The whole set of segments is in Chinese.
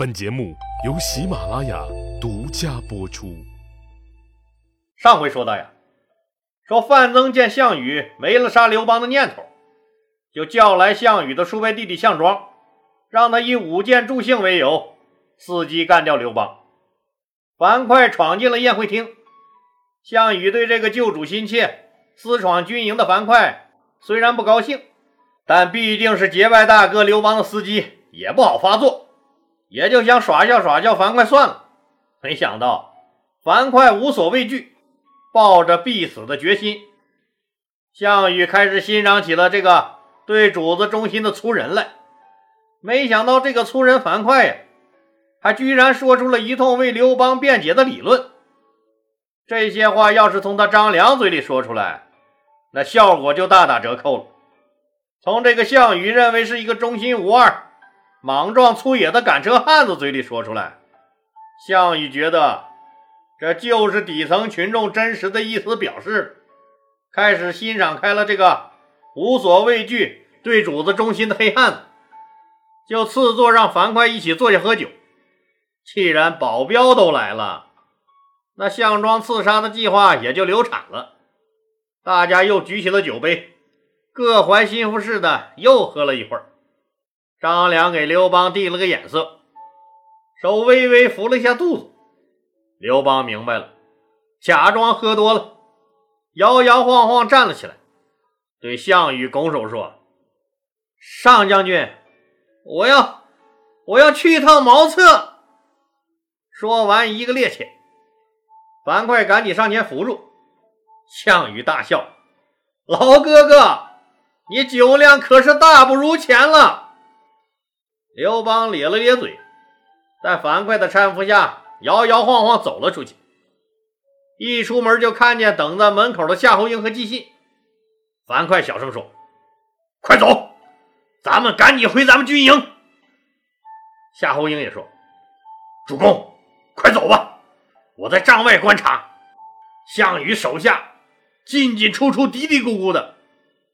本节目由喜马拉雅独家播出。上回说到呀，说范增见项羽没了杀刘邦的念头，就叫来项羽的叔伯弟弟项庄，让他以舞剑助兴为由，伺机干掉刘邦。樊哙闯进了宴会厅，项羽对这个救主心切、私闯军营的樊哙虽然不高兴，但毕竟是结拜大哥刘邦的司机，也不好发作。也就想耍笑耍笑樊哙算了，没想到樊哙无所畏惧，抱着必死的决心。项羽开始欣赏起了这个对主子忠心的粗人来，没想到这个粗人樊哙呀，还居然说出了一通为刘邦辩解的理论。这些话要是从他张良嘴里说出来，那效果就大打折扣了。从这个项羽认为是一个忠心无二。莽撞粗野的赶车汉子嘴里说出来，项羽觉得这就是底层群众真实的意思表示，开始欣赏开了这个无所畏惧、对主子忠心的黑汉子，就赐座让樊哙一起坐下喝酒。既然保镖都来了，那项庄刺杀的计划也就流产了。大家又举起了酒杯，各怀心腹似的又喝了一会儿。张良给刘邦递了个眼色，手微微扶了一下肚子。刘邦明白了，假装喝多了，摇摇晃晃站了起来，对项羽拱手说：“上将军，我要我要去一趟茅厕。”说完，一个趔趄，樊哙赶紧上前扶住。项羽大笑：“老哥哥，你酒量可是大不如前了。”刘邦咧了咧嘴，在樊哙的搀扶下，摇摇晃晃走了出去。一出门就看见等在门口的夏侯婴和纪信。樊哙小声说：“快走，咱们赶紧回咱们军营。”夏侯婴也说：“主公，快走吧，我在帐外观察，项羽手下进进出出、嘀嘀咕咕的，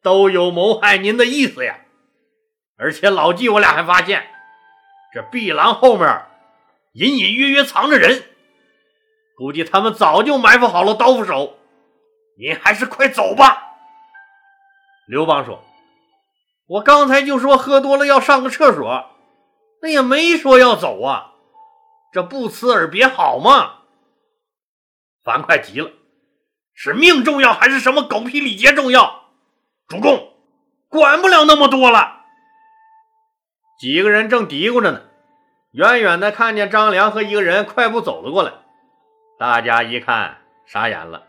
都有谋害您的意思呀。”而且老纪，我俩还发现，这碧廊后面隐隐约约藏着人，估计他们早就埋伏好了刀斧手。您还是快走吧。刘邦说：“我刚才就说喝多了要上个厕所，那也没说要走啊，这不辞而别好吗？”樊哙急了：“是命重要还是什么狗屁礼节重要？主公，管不了那么多了。”几个人正嘀咕着呢，远远的看见张良和一个人快步走了过来。大家一看，傻眼了。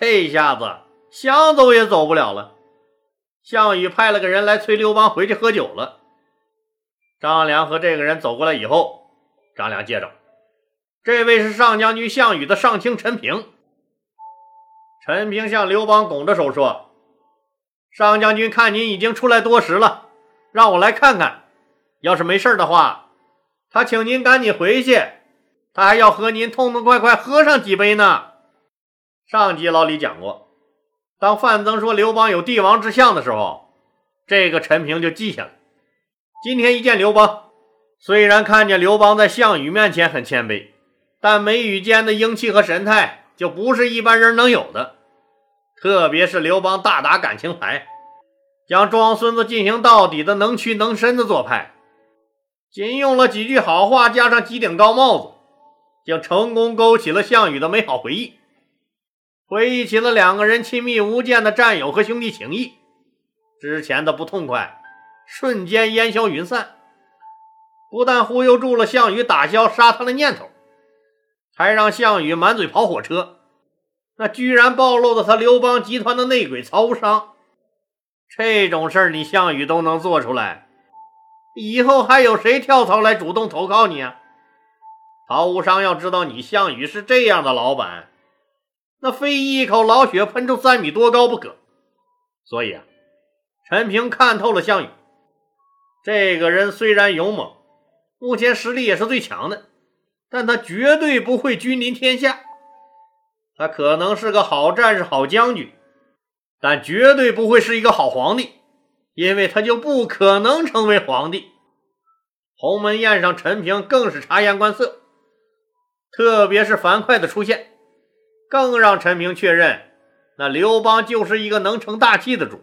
这下子想走也走不了了。项羽派了个人来催刘邦回去喝酒了。张良和这个人走过来以后，张良介绍：“这位是上将军项羽的上卿陈平。”陈平向刘邦拱着手说：“上将军看您已经出来多时了，让我来看看。”要是没事的话，他请您赶紧回去，他还要和您痛痛快快喝上几杯呢。上集老李讲过，当范增说刘邦有帝王之相的时候，这个陈平就记下了。今天一见刘邦，虽然看见刘邦在项羽面前很谦卑，但眉宇间的英气和神态就不是一般人能有的。特别是刘邦大打感情牌，将装孙子进行到底的能屈能伸的做派。仅用了几句好话，加上几顶高帽子，竟成功勾起了项羽的美好回忆，回忆起了两个人亲密无间的战友和兄弟情谊。之前的不痛快瞬间烟消云散，不但忽悠住了项羽打消杀他的念头，还让项羽满嘴跑火车，那居然暴露了他刘邦集团的内鬼曹无伤。这种事儿，你项羽都能做出来。以后还有谁跳槽来主动投靠你啊？曹无伤要知道你项羽是这样的老板，那非一口老血喷出三米多高不可。所以啊，陈平看透了项羽，这个人虽然勇猛，目前实力也是最强的，但他绝对不会君临天下。他可能是个好战士、好将军，但绝对不会是一个好皇帝。因为他就不可能成为皇帝，鸿门宴上，陈平更是察言观色，特别是樊哙的出现，更让陈平确认，那刘邦就是一个能成大器的主。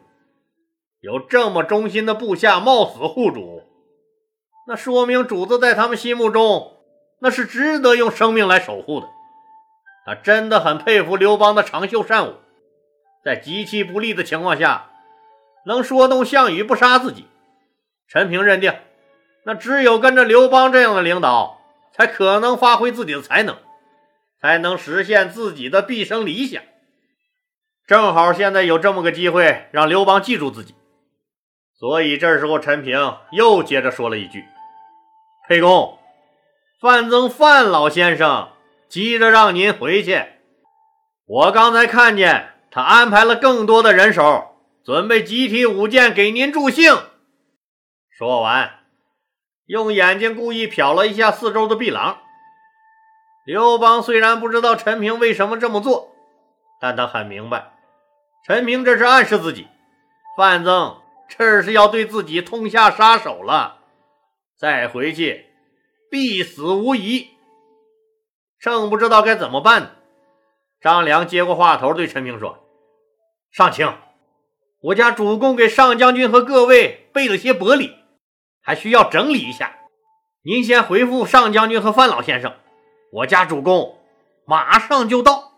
有这么忠心的部下冒死护主，那说明主子在他们心目中那是值得用生命来守护的。他真的很佩服刘邦的长袖善舞，在极其不利的情况下，能说动项羽不杀自己。陈平认定，那只有跟着刘邦这样的领导，才可能发挥自己的才能，才能实现自己的毕生理想。正好现在有这么个机会，让刘邦记住自己。所以这时候，陈平又接着说了一句：“沛公，范增范老先生急着让您回去。我刚才看见他安排了更多的人手，准备集体舞剑给您助兴。”说完，用眼睛故意瞟了一下四周的壁廊。刘邦虽然不知道陈平为什么这么做，但他很明白，陈平这是暗示自己，范增。这是要对自己痛下杀手了，再回去必死无疑。正不知道该怎么办呢。张良接过话头，对陈平说：“上卿，我家主公给上将军和各位备了些薄礼，还需要整理一下。您先回复上将军和范老先生，我家主公马上就到。”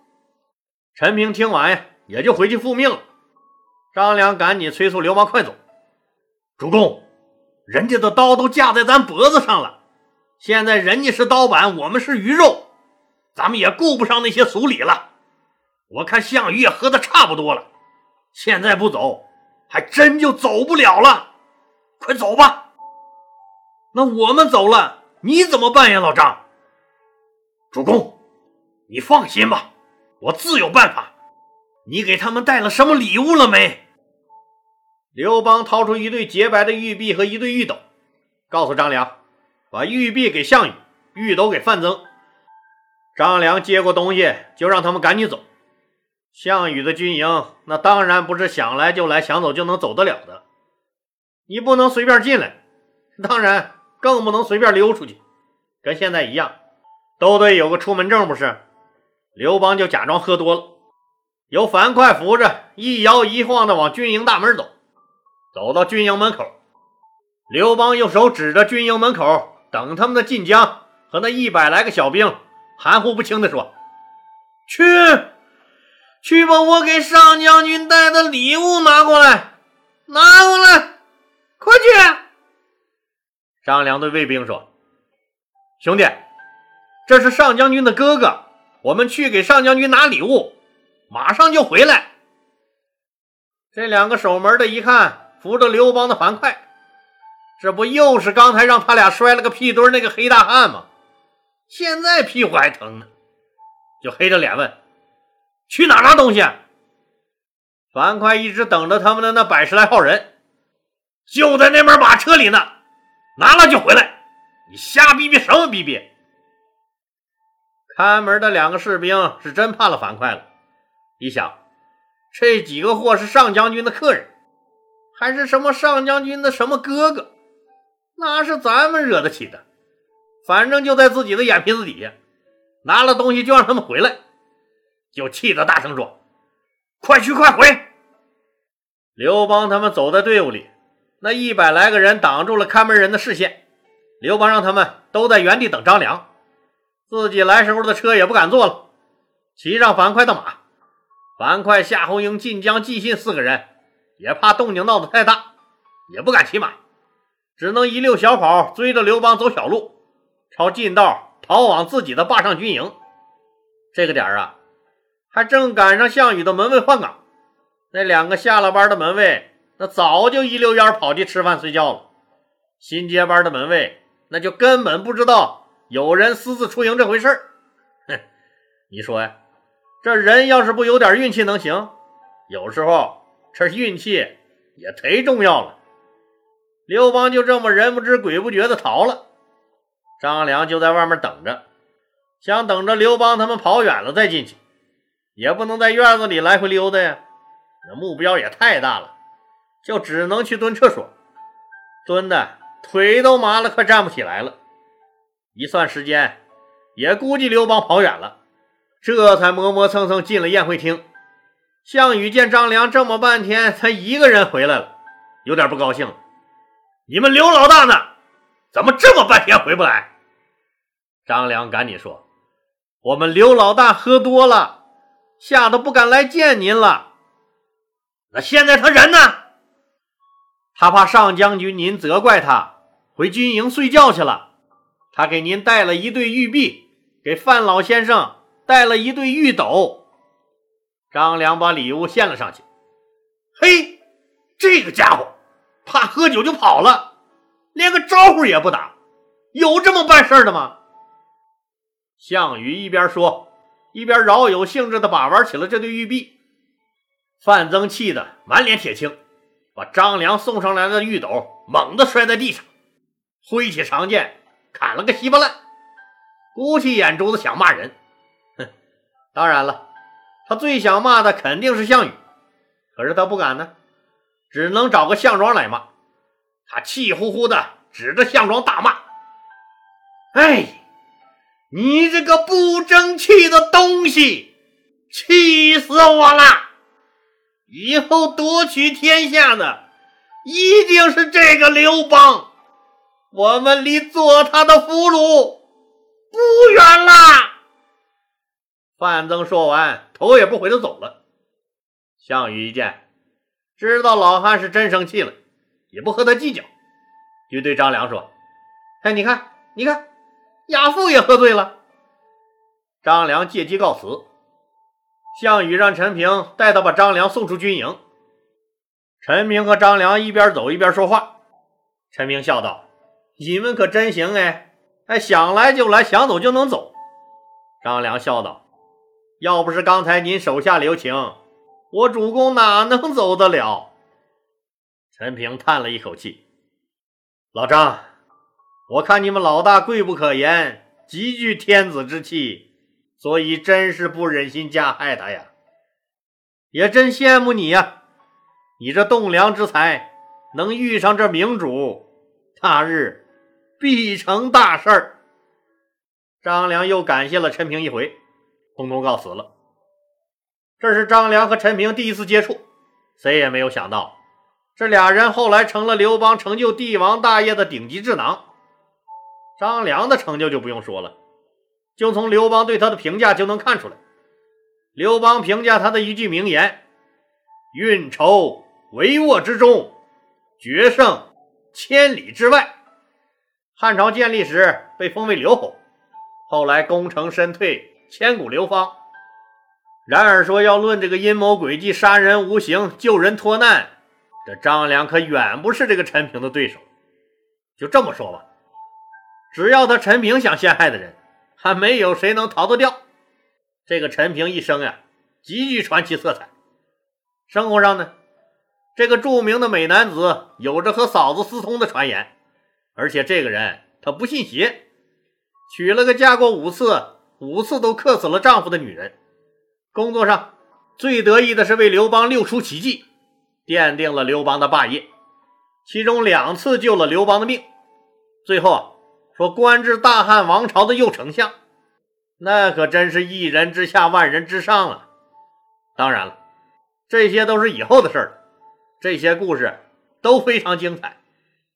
陈平听完呀，也就回去复命了。张良赶紧催促刘邦快走。主公，人家的刀都架在咱脖子上了，现在人家是刀板，我们是鱼肉，咱们也顾不上那些俗礼了。我看项羽也喝的差不多了，现在不走，还真就走不了了。快走吧。那我们走了，你怎么办呀，老张？主公，你放心吧，我自有办法。你给他们带了什么礼物了没？刘邦掏出一对洁白的玉璧和一对玉斗，告诉张良：“把玉璧给项羽，玉斗给范增。”张良接过东西，就让他们赶紧走。项羽的军营那当然不是想来就来、想走就能走得了的，你不能随便进来，当然更不能随便溜出去，跟现在一样，都得有个出门证，不是？刘邦就假装喝多了，由樊哙扶着，一摇一晃的往军营大门走。走到军营门口，刘邦用手指着军营门口等他们的晋江和那一百来个小兵，含糊不清的说：“去，去把我给上将军带的礼物拿过来，拿过来，快去！”张良对卫兵说：“兄弟，这是上将军的哥哥，我们去给上将军拿礼物，马上就回来。”这两个守门的一看。扶着刘邦的樊哙，这不又是刚才让他俩摔了个屁墩那个黑大汉吗？现在屁股还疼呢，就黑着脸问：“去哪拿东西？”樊哙一直等着他们的那百十来号人，就在那边马车里呢，拿了就回来。你瞎逼逼什么逼逼？看门的两个士兵是真怕了樊哙了，一想，这几个货是上将军的客人。还是什么上将军的什么哥哥，那是咱们惹得起的。反正就在自己的眼皮子底下，拿了东西就让他们回来，就气得大声说：“快去快回！”刘邦他们走在队伍里，那一百来个人挡住了看门人的视线。刘邦让他们都在原地等张良，自己来时候的车也不敢坐了，骑上樊哙的马。樊哙、夏侯婴、晋江、纪信四个人。也怕动静闹得太大，也不敢骑马，只能一溜小跑追着刘邦走小路，朝近道逃往自己的霸上军营。这个点啊，还正赶上项羽的门卫换岗，那两个下了班的门卫，那早就一溜烟跑去吃饭睡觉了。新接班的门卫那就根本不知道有人私自出营这回事儿。哼，你说呀，这人要是不有点运气能行？有时候。这运气也忒重要了。刘邦就这么人不知鬼不觉的逃了，张良就在外面等着，想等着刘邦他们跑远了再进去，也不能在院子里来回溜达呀。那目标也太大了，就只能去蹲厕所，蹲的腿都麻了，快站不起来了。一算时间，也估计刘邦跑远了，这才磨磨蹭蹭进了宴会厅。项羽见张良这么半天才一个人回来了，有点不高兴。你们刘老大呢？怎么这么半天回不来？张良赶紧说：“我们刘老大喝多了，吓得不敢来见您了。那现在他人呢？他怕上将军您责怪他，回军营睡觉去了。他给您带了一对玉璧，给范老先生带了一对玉斗。”张良把礼物献了上去。嘿，这个家伙！怕喝酒就跑了，连个招呼也不打，有这么办事的吗？项羽一边说，一边饶有兴致地把玩起了这对玉璧。范增气得满脸铁青，把张良送上来的玉斗猛地摔在地上，挥起长剑砍了个稀巴烂，鼓起眼珠子想骂人。哼，当然了，他最想骂的肯定是项羽，可是他不敢呢。只能找个项庄来骂，他气呼呼的指着项庄大骂：“哎，你这个不争气的东西，气死我了！以后夺取天下的一定是这个刘邦，我们离做他的俘虏不远啦！”范增说完，头也不回的走了。项羽一见。知道老汉是真生气了，也不和他计较，就对张良说：“哎，你看，你看，亚父也喝醉了。”张良借机告辞。项羽让陈平带他把张良送出军营。陈平和张良一边走一边说话。陈平笑道：“你们可真行哎，哎，想来就来，想走就能走。”张良笑道：“要不是刚才您手下留情。”我主公哪能走得了？陈平叹了一口气：“老张，我看你们老大贵不可言，极具天子之气，所以真是不忍心加害他呀。也真羡慕你呀，你这栋梁之才，能遇上这明主，大日必成大事儿。”张良又感谢了陈平一回，通通告辞了。这是张良和陈平第一次接触，谁也没有想到，这俩人后来成了刘邦成就帝王大业的顶级智囊。张良的成就就不用说了，就从刘邦对他的评价就能看出来。刘邦评价他的一句名言：“运筹帷幄之中，决胜千里之外。”汉朝建立时被封为刘侯，后来功成身退，千古流芳。然而说要论这个阴谋诡计、杀人无形、救人脱难，这张良可远不是这个陈平的对手。就这么说吧，只要他陈平想陷害的人，还没有谁能逃得掉。这个陈平一生呀，极具传奇色彩。生活上呢，这个著名的美男子有着和嫂子私通的传言，而且这个人他不信邪，娶了个嫁过五次、五次都克死了丈夫的女人。工作上最得意的是为刘邦六出奇迹，奠定了刘邦的霸业。其中两次救了刘邦的命。最后说官至大汉王朝的右丞相，那可真是一人之下万人之上啊！当然了，这些都是以后的事了。这些故事都非常精彩，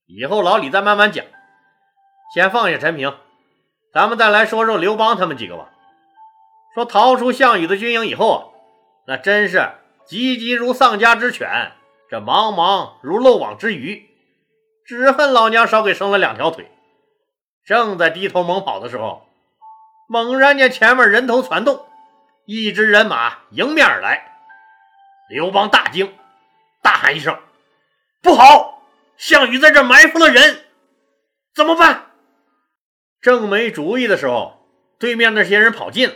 以后老李再慢慢讲。先放下陈平，咱们再来说说刘邦他们几个吧。说逃出项羽的军营以后啊，那真是急急如丧家之犬，这茫茫如漏网之鱼，只恨老娘少给生了两条腿。正在低头猛跑的时候，猛然间前面人头攒动，一支人马迎面而来。刘邦大惊，大喊一声：“不好！项羽在这埋伏了人，怎么办？”正没主意的时候，对面那些人跑近了。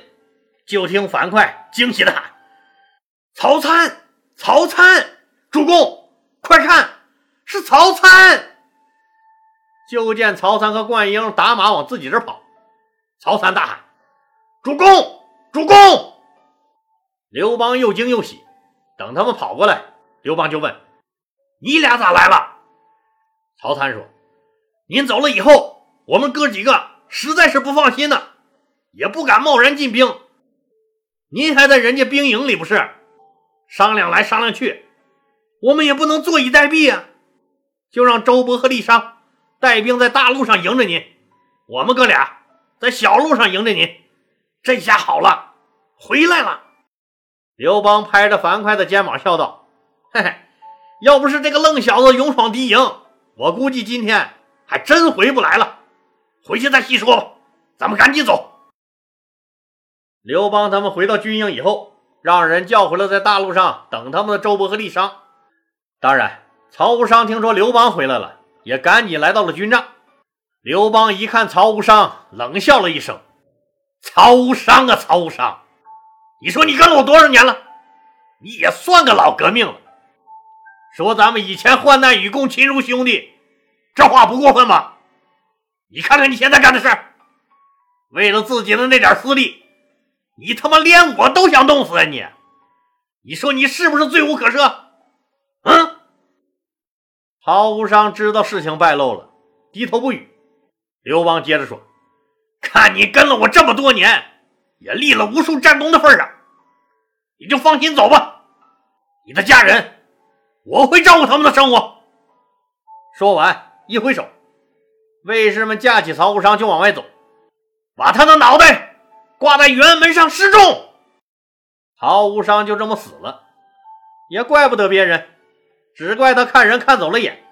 就听樊哙惊喜的喊：“曹参，曹参，主公，快看，是曹参！”就见曹参和灌婴打马往自己这跑。曹参大喊：“主公，主公！”刘邦又惊又喜。等他们跑过来，刘邦就问：“你俩咋来了？”曹参说：“您走了以后，我们哥几个实在是不放心呢，也不敢贸然进兵。您还在人家兵营里不是？商量来商量去，我们也不能坐以待毙啊！就让周勃和丽商带兵在大路上迎着您，我们哥俩在小路上迎着您。这下好了，回来了。刘邦拍着樊哙的肩膀笑道：“嘿嘿，要不是这个愣小子勇闯敌营，我估计今天还真回不来了。回去再细说吧，咱们赶紧走。”刘邦他们回到军营以后，让人叫回了在大路上等他们的周勃和郦商。当然，曹无伤听说刘邦回来了，也赶紧来到了军帐。刘邦一看曹无伤，冷笑了一声。曹无伤啊，曹无伤，你说你跟了我多少年了？你也算个老革命了。说咱们以前患难与共，亲如兄弟，这话不过分吧？你看看你现在干的事，为了自己的那点私利，你他妈连我都想弄死啊你！你说你是不是罪无可赦？嗯？曹无伤知道事情败露了，低头不语。刘邦接着说。看你跟了我这么多年，也立了无数战功的份上，你就放心走吧。你的家人，我会照顾他们的生活。说完，一挥手，卫士们架起曹无伤就往外走，把他的脑袋挂在辕门上示众。曹无伤就这么死了，也怪不得别人，只怪他看人看走了眼。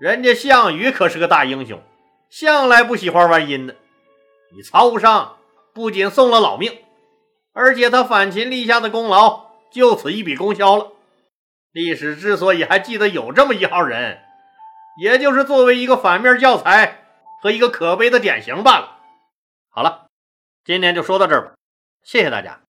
人家项羽可是个大英雄，向来不喜欢玩阴的。你曹无伤不仅送了老命，而且他反秦立下的功劳就此一笔勾销了。历史之所以还记得有这么一号人，也就是作为一个反面教材和一个可悲的典型罢了。好了，今天就说到这儿吧，谢谢大家。